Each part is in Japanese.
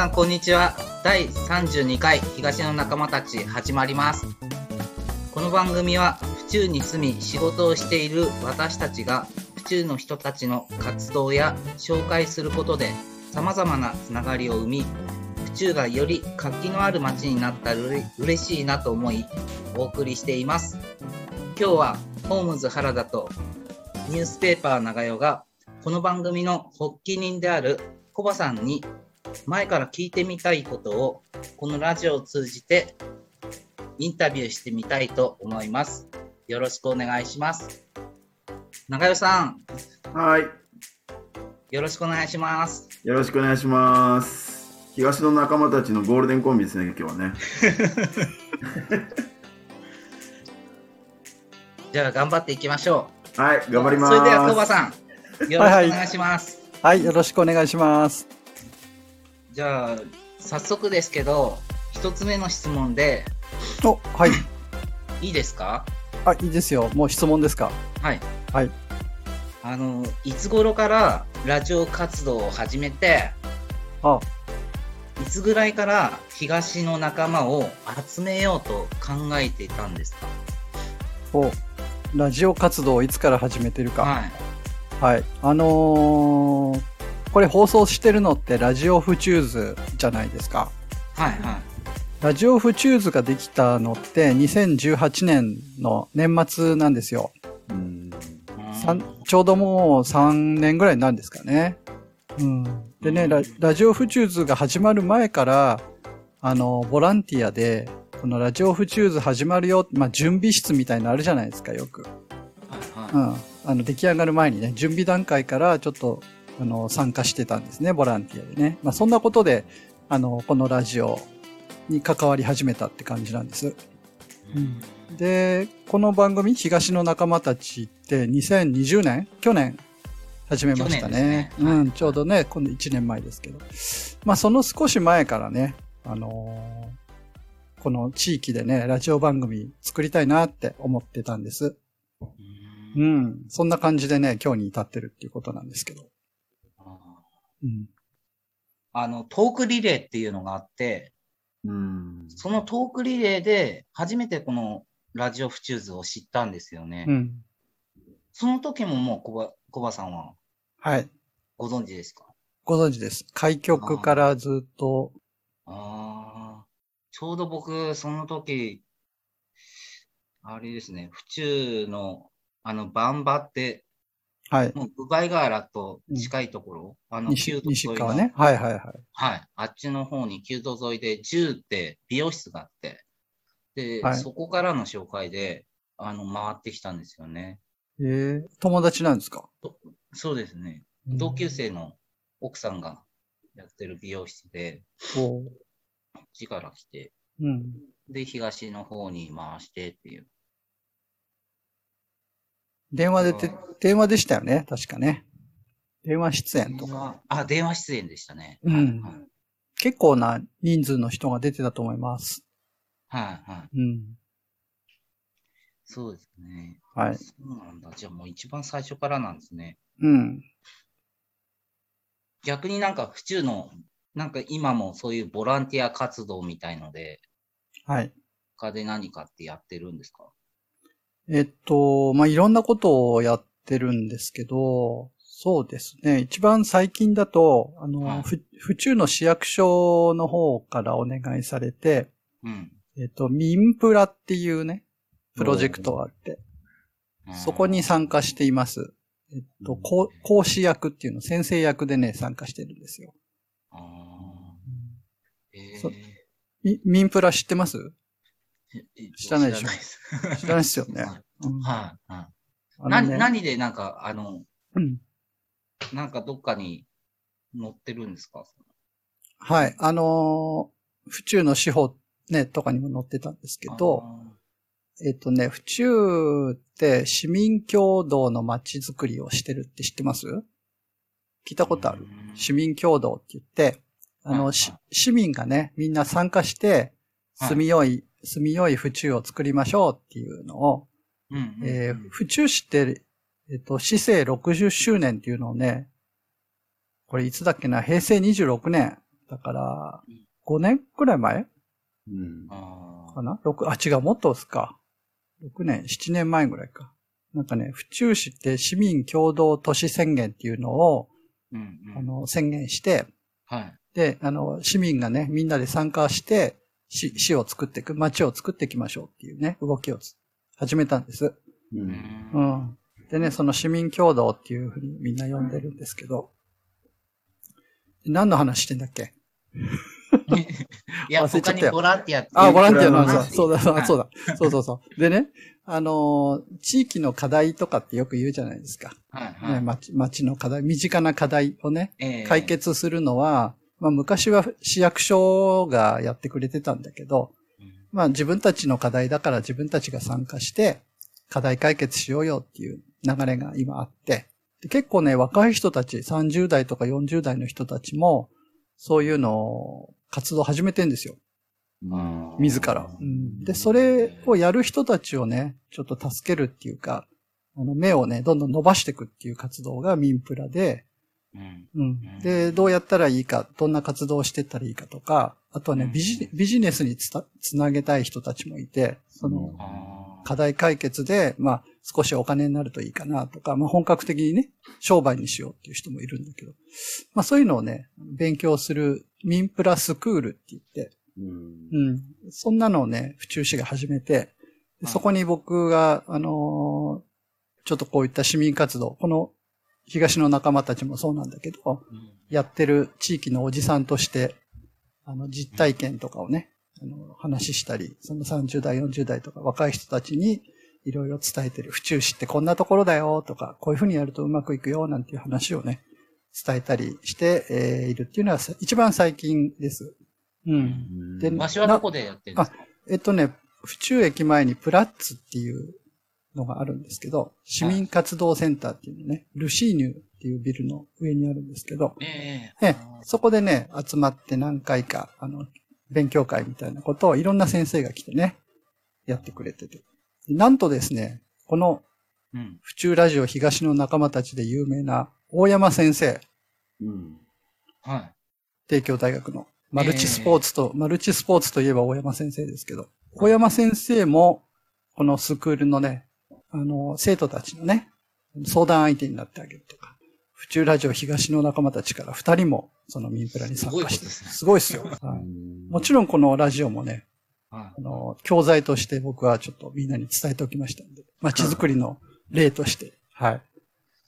さんこんにちは。第32回東の仲間たち始まります。この番組は府中に住み仕事をしている私たちが府中の人たちの活動や紹介することで様々なつながりを生み府中がより活気のある街になったら嬉しいなと思いお送りしています。今日はホームズ原田とニュースペーパー長代がこの番組の発起人であるコバさんに前から聞いてみたいことをこのラジオを通じてインタビューしてみたいと思います。よろしくお願いします。長代さん、はい。よろしくお願いします。よろしくお願いします。東の仲間たちのゴールデンコンビですね、今日はね。じゃあ頑張っていきましょう。はい、頑張ります。それではコバさん、よろしくお願いします。はい、よろしくお願いします。じゃあ、早速ですけど、一つ目の質問で、お、はい。いいですか？あ、いいですよ。もう質問ですか？はい。はい。あの、いつ頃からラジオ活動を始めて、あ、いつぐらいから東の仲間を集めようと考えていたんですか？お、ラジオ活動をいつから始めてるか？はい。はい。あのーこれ放送してるのってラジオフチューズじゃないですか。はいはい。ラジオフチューズができたのって2018年の年末なんですよ。うん。ちょうどもう3年ぐらいなんですかね。うん。でね、ララジオフチューズが始まる前から、あの、ボランティアで、このラジオフチューズ始まるよ、まあ、準備室みたいなのあるじゃないですか、よく。はいはうん。あの、出来上がる前にね、準備段階からちょっと、あの、参加してたんですね、ボランティアでね。まあ、そんなことで、あの、このラジオに関わり始めたって感じなんです。い。うんで、この番組、東の仲間たちって2020年去年始めましたね。ねはいうん、ちょうどね、今度1年前ですけど。まあ、その少し前からね、あのーこの地域でね、ラジオ番組作りたいなって思ってたんです。うんうん。そんな感じでね、今日に至ってるっていうことなんですけど。あうん。あの、トークリレーっていうのがあって、うん。そのトークリレーで初めてこのラジオフチューズを知ったんですよね。うん。その時ももうコバ、コバさんははい。ご存知ですか？ご存知です。開局からずっと、ああ、ちょうど僕、その時、あれですね、府中の、あの、バンバって、はい。もう、部外河原と近いところ、あの、西旧都沿いのね。はいはいはい。はい。あっちの方に旧都沿いで10って美容室があって、で、はいそこからの紹介で、あの、回ってきたんですよね。えー、友達なんですか？そうですね。同級生の奥さんがやってる美容室で、こっちから来て、うん。で、東の方に回してっていう。電話でて、電話でしたよね。確かね。電話出演とか。あ、電話出演でしたね。うんはい結構な人数の人が出てたと思います。はい、はいはい。うん。そうですね。はい。そうなんだ。じゃあもう一番最初からなんですね。うん。逆になんか府中の、なんか今もそういうボランティア活動みたいので、はい。他で何かってやってるんですか？えっと、まあ、いろんなことをやってるんですけど、そうですね。一番最近だと、あの、はいふ府中の市役所の方からお願いされて、うん。えっと、民プラっていうね、プロジェクトがあって、そこに参加しています。えっと、講講師役っていうの、先生役でね、参加してるんですよ。あーえそーみ民プラ知ってます？ええ知らないでしょ知らない。です。よね。う んはい、はい。な、ね。何でなんか、あの、うん。なんかどっかに載ってるんですか？はい。あのー府中の司法ね、とかにも載ってたんですけど、えっとね、府中って市民共同の街づくりをしてるって知ってます？聞いたことある？うん。市民共同って言って、あの、市民がね、みんな参加して、はい。住みよい、住みよい府中を作りましょうっていうのを、うんうんうんえー府中市って、えっと、市政60周年っていうのをね、これいつだっけな、平成26年だから、5年くらい前？うん。あかな ?6、あ、違う、もっとですか。6年、7年前ぐらいか。なんかね、府中市って市民共同都市宣言っていうのを、ーうんうん。あの、宣言して、はい。で、あの、市民がね、みんなで参加して、市、市を作っていく、街を作っていきましょうっていうね、動きをつ始めたんです。う。うん。うんん。でね、その市民共同っていうふうにみんな呼んでるんですけど、何の話してんだっけ？いや、他にボランティアってあ、ボランティアのうん話だ。そうだ、そうだ、はいそうだ。そうそうそう。でね、あのー地域の課題とかってよく言うじゃないですか。はいはい。ね、町、町の課題、身近な課題をね、えー解。決するのは、まあ昔は市役所がやってくれてたんだけど、うんまあ自分たちの課題だから自分たちが参加して、課題解決しようよっていう流れが今あって、で結構ね、若い人たち、30代とか40代の人たちも、そういうのを活動始めてんですよ。うん自ら。うんで、それをやる人たちをね、ちょっと助けるっていうか、あの、目をね、どんどん伸ばしていくっていう活動が民プラで、うん。うん。で、どうやったらいいか、どんな活動をしていったらいいかとか、あとはね、うんビジビジネスにつたつなげたい人たちもいて、その、課題解決で、まあ、少しお金になるといいかなとか、まあ、本格的にね、商売にしようっていう人もいるんだけど、まあ、そういうのをね、勉強する民プラスクールって言って、うん。うん。そんなのをね、府中市が始めて、でそこに僕が、あのーちょっとこういった市民活動、この東の仲間たちもそうなんだけど、うんやってる地域のおじさんとして、あの、実体験とかをね、あの、話したり、その30代、40代とか若い人たちにいろいろ伝えてる。府中市ってこんなところだよとか、こういうふうにやるとうまくいくよなんていう話をね、伝えたりして、えーいるっていうのはさ一番最近です。うん。で場所はどこでやってるんですか？えっとね、府中駅前にプラッツっていうのがあるんですけど、市民活動センターっていうのね、ルシーニュっていうビルの上にあるんですけど、えええそこでね、集まって何回か、あの、勉強会みたいなことをいろんな先生が来てね、やってくれてて。なんとですね、この。府中ラジオ東の仲間たちで有名な大山先生、うん。はい。帝京大学のマルチスポーツと、マルチスポーツといえば大山先生ですけど、大山先生も、このスクールのね、あの、生徒たちのね、相談相手になってあげるとか、府中ラジオ東の仲間たちから二人も、そのミンプラに参加して、すごいですねすごいですよ。はいもちろんこのラジオもね、はあの、教材として僕はちょっとみんなに伝えておきましたんで、街づくりの例として、はい。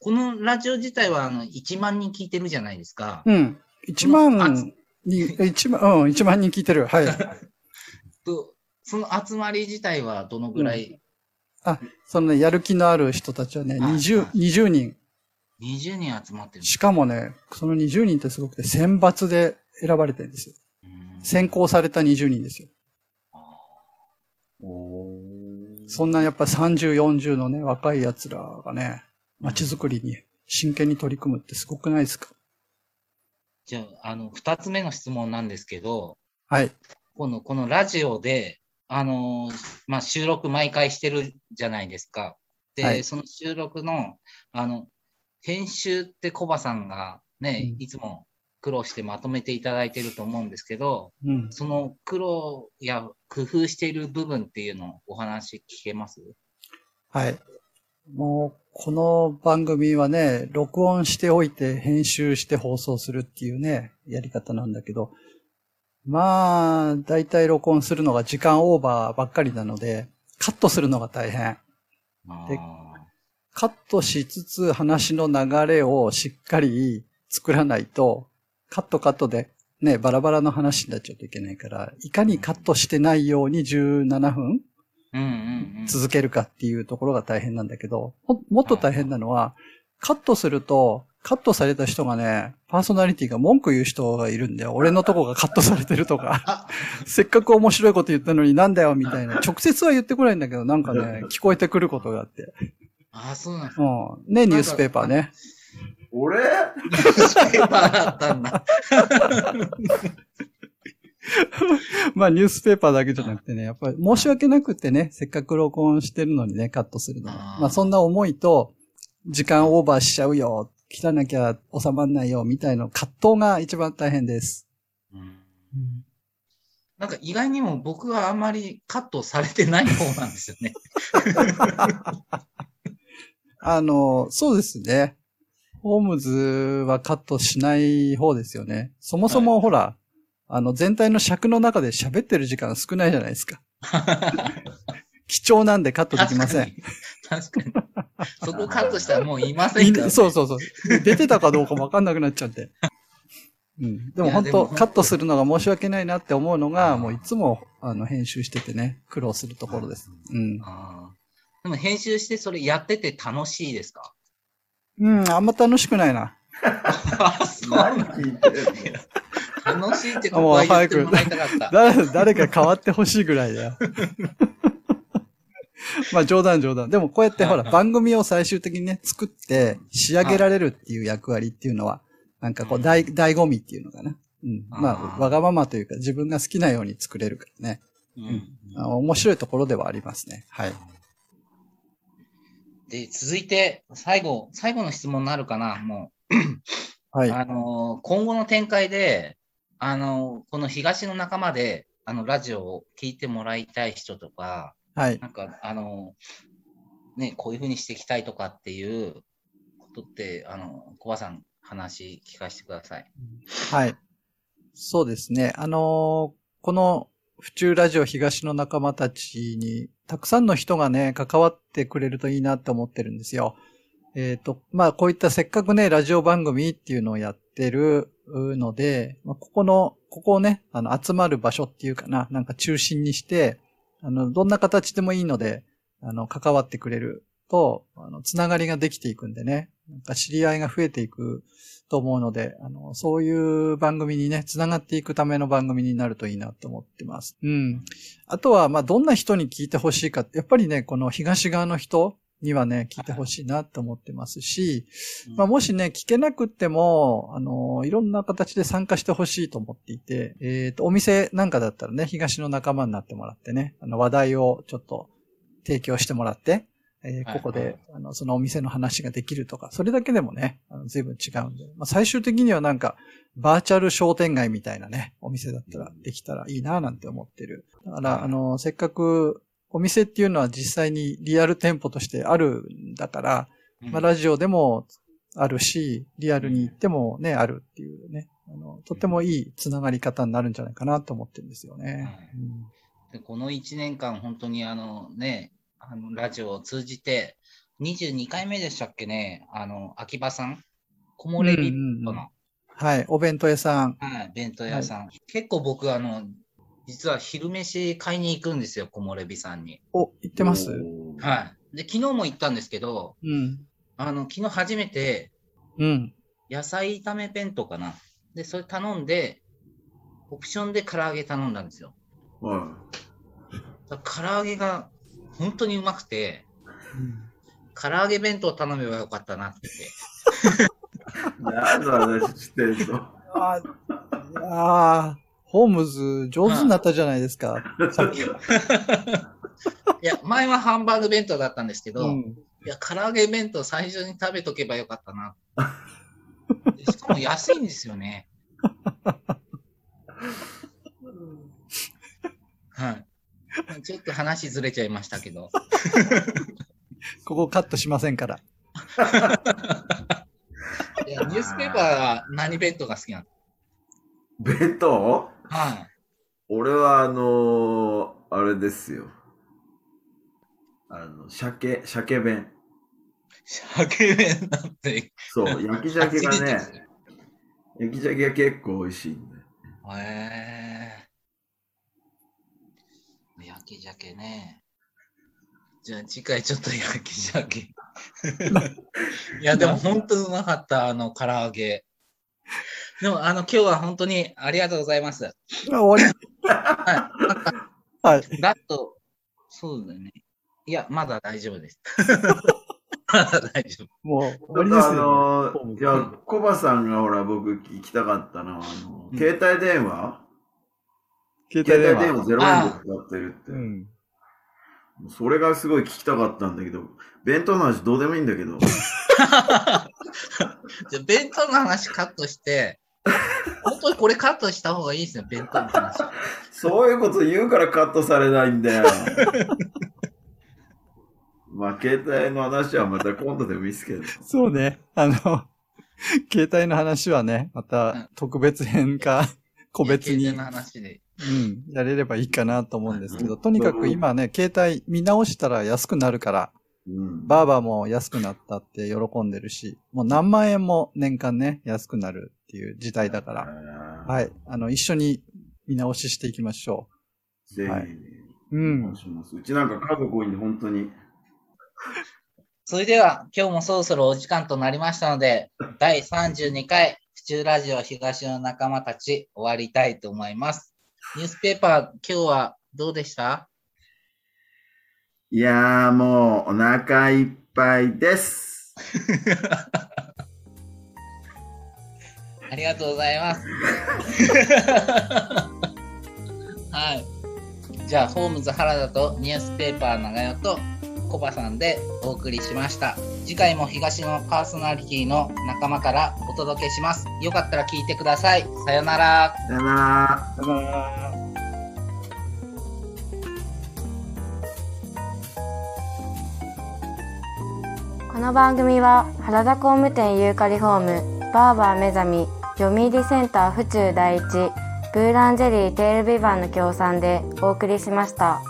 このラジオ自体は、あの、1万人聞いてるじゃないですか。うん。一あ万人、一万、うん、一万人聞いてる。はい。と、その集まり自体はどのぐらい、そのね、やる気のある人たちはね、はい20、20人。20人集まってるしかもね、その20人ってすごくて選抜で選ばれてるんですよ。うん選考された20人ですよ。そんなやっぱ30、40のね、若い奴らがね、街づくりに真剣に取り組むってすごくないですか？じゃあ、あの、二つ目の質問なんですけど、はい。この、このラジオで、あのーまあ、収録毎回してるじゃないですか。で、はいその収録の、あの、編集ってコバさんがね、うんいつも苦労してまとめていただいてると思うんですけど、うん。その苦労や工夫している部分っていうのをお話聞けます？はい。もう、この番組はね、録音しておいて編集して放送するっていうね、やり方なんだけど、まあ、だいたい録音するのが時間オーバーばっかりなので、カットするのが大変。であカットしつつ話の流れをしっかり作らないと、カットカットでね、バラバラの話になっちゃうといけないから、いかにカットしてないように17分。続けるかっていうところが大変なんだけど、ももっと大変なのは、カットすると、カットされた人がね、パーソナリティが文句言う人がいるんだよ。俺のとこがカットされてるとか。せっかく面白いこと言ったのになんだよみたいな。直接は言ってこないんだけど、なんかね、聞こえてくることがあって。ああ、そうなんですうん。ね、ニュースペーパーね。俺？ニュースペーパーだったんだ。まあニュースペーパーだけじゃなくてね、やっぱり申し訳なくてね、せっかく録音してるのにね、カットするのはまあそんな思いと、時間オーバーしちゃうよ、切らなきゃ収まんないよ、みたいな葛藤が一番大変です。うんうんなんか意外にも僕はあんまりカットされてない方なんですよね。あの、そうですね。ホームズはカットしない方ですよね。そもそもほら、あの、全体の尺の中で喋ってる時間少ないじゃないですか。貴重なんでカットできません。確かに。そこカットしたらもういませんから、ね。そうそうそう。出てたかどうかもわかんなくなっちゃって。うん。でも本当カットするのが申し訳ないなって思うのが、もういつも、あの、編集しててね、苦労するところです。うん。でも編集してそれやってて楽しいですか？うん、あんま楽しくないな。あそう何聞いてる楽しいって ここは言ってもらいたかった。誰、誰か変わってほしいぐらいだよ。まあ冗談冗談。でもこうやってほら、番組を最終的にね、作って仕上げられるっていう役割っていうのは、なんかこう、大、醍醐味っていうのかな。うん。まあわがままというか自分が好きなように作れるからね。うんあ面白いところではありますね。はい。で、続いて、最後、最後の質問になるかな、もう。はい。あの、今後の展開で、あの、この東の仲間で、あの、ラジオを聞いてもらいたい人とか、はい。なんか、あの、ね、こういうふうにしていきたいとかっていうことって、あの、コバさん、話聞かせてください。はい。そうですね。あのーこの府中ラジオ東の仲間たちに、たくさんの人がね、関わってくれるといいなって思ってるんですよ。えっ、と、まあ、こういったせっかくね、ラジオ番組っていうのをやってるので、まあ、ここの、ここをね、あの、集まる場所っていうかな、なんか中心にして、あの、どんな形でもいいので、あの、関わってくれると、あの、つながりができていくんでね、なんか知り合いが増えていくと思うので、あの、そういう番組にね、つながっていくための番組になるといいなと思ってます。うん。あとは、まあ、どんな人に聞いてほしいか、やっぱりね、この東側の人にはね、聞いてほしいなと思ってますし、まあ、もしね、聞けなくっても、あの、いろんな形で参加してほしいと思っていて、えっ、と、お店なんかだったらね、東の仲間になってもらってね、あの、話題をちょっと提供してもらって、えーはいここで、あの、そのお店の話ができるとか、それだけでもね、あの随分違うんで、まあ、最終的にはなんか、バーチャル商店街みたいなね、お店だったらできたらいいななんて思ってる。だから、あの、せっかく、お店っていうのは実際にリアル店舗としてあるんだから、うんまあ、ラジオでもあるし、リアルに行ってもね、あるっていうね、あの、とってもいいつながり方になるんじゃないかなと思ってるんですよね。うんでこの1年間、本当にあのね、あのラジオを通じて、22回目でしたっけね、あの、秋葉さん、木漏れ日の、うんうんうんはい、お弁当屋さん。はい、弁当屋さん。結構僕、あの、実は昼飯買いに行くんですよ、木漏れ日さんに。お、行ってます？はい。で、昨日も行ったんですけど、うん。あの、昨日初めて、うん。野菜炒め弁当かな。で、それ頼んで、オプションで唐揚げ頼んだんですよ。はだから唐揚げが本当にうまくて、唐揚げ弁当頼めばよかったなって。い。何の話してんのああー、ホームズ上手になったじゃないですか。さっき。いや、前はハンバーグ弁当だったんですけど、うん。いや、唐揚げ弁当最初に食べとけばよかったな。で しかも安いんですよね。はい。ちょっと話ずれちゃいましたけど。ここカットしませんから。いやニュースペーパーは何弁当が好きなの？弁当？はい。俺はあのー、あれですよ。あの、鮭、鮭弁。鮭弁なんて。そう、焼き鮭がね、焼き鮭が結構美味しいんだよ。へえ焼き鮭ね。じゃあ次回ちょっと焼き鮭。いや、でも本当うまかった、あの、唐揚げ。でも、あの、今日は本当にありがとうございます。あ終わりはい。はい。だと、そうだよね。いや、まだ大丈夫です。まだ大丈夫。もうあわりですよ。のいや、コバさんがほら、僕聞きたかったのは、あの、うん携帯電話？携携帯電話0円で使ってるって。うん。それがすごい聞きたかったんだけど、弁当の話どうでもいいんだけど。じゃあ弁当の話カットして、本当にこれカットした方がいいですよ、弁当の話。そういうこと言うからカットされないんだよ。まあ、携帯の話はまた今度でもいいですけど。そうね。あの、携帯の話はね、また特別編か、個別に、携帯の話で。うん、やれればいいかなと思うんですけど、とにかく今ね、携帯見直したら安くなるから、うん。バーバーも安くなったって喜んでるし、もう何万円も年間ね、安くなるっていう時代だから、ははい。あの、一緒に見直ししていきましょい。ぜひ、はいおう。うん願い。します。うちなんか家族多いんで、本当に。それでは、今日もそろそろお時間となりましたので、第32回府中ラジオ東の仲間たち終わりたいと思います。ニュースペーパー、今日はどうでした？いやーもうお腹いっぱいです。ありがとうございます。はい。じゃあ、ホームズ原田とニュースペーパー長代とコバさんでお送りしました。次回も東のパーソナリティの仲間からお届けします。よかったら聞いてください。さよなら。さよなら。さよならこの番組は原田工務店ユーカリホームバーバー目覚み読売センター府中第一ブーランジェリーテールビバンの協賛でお送りしました。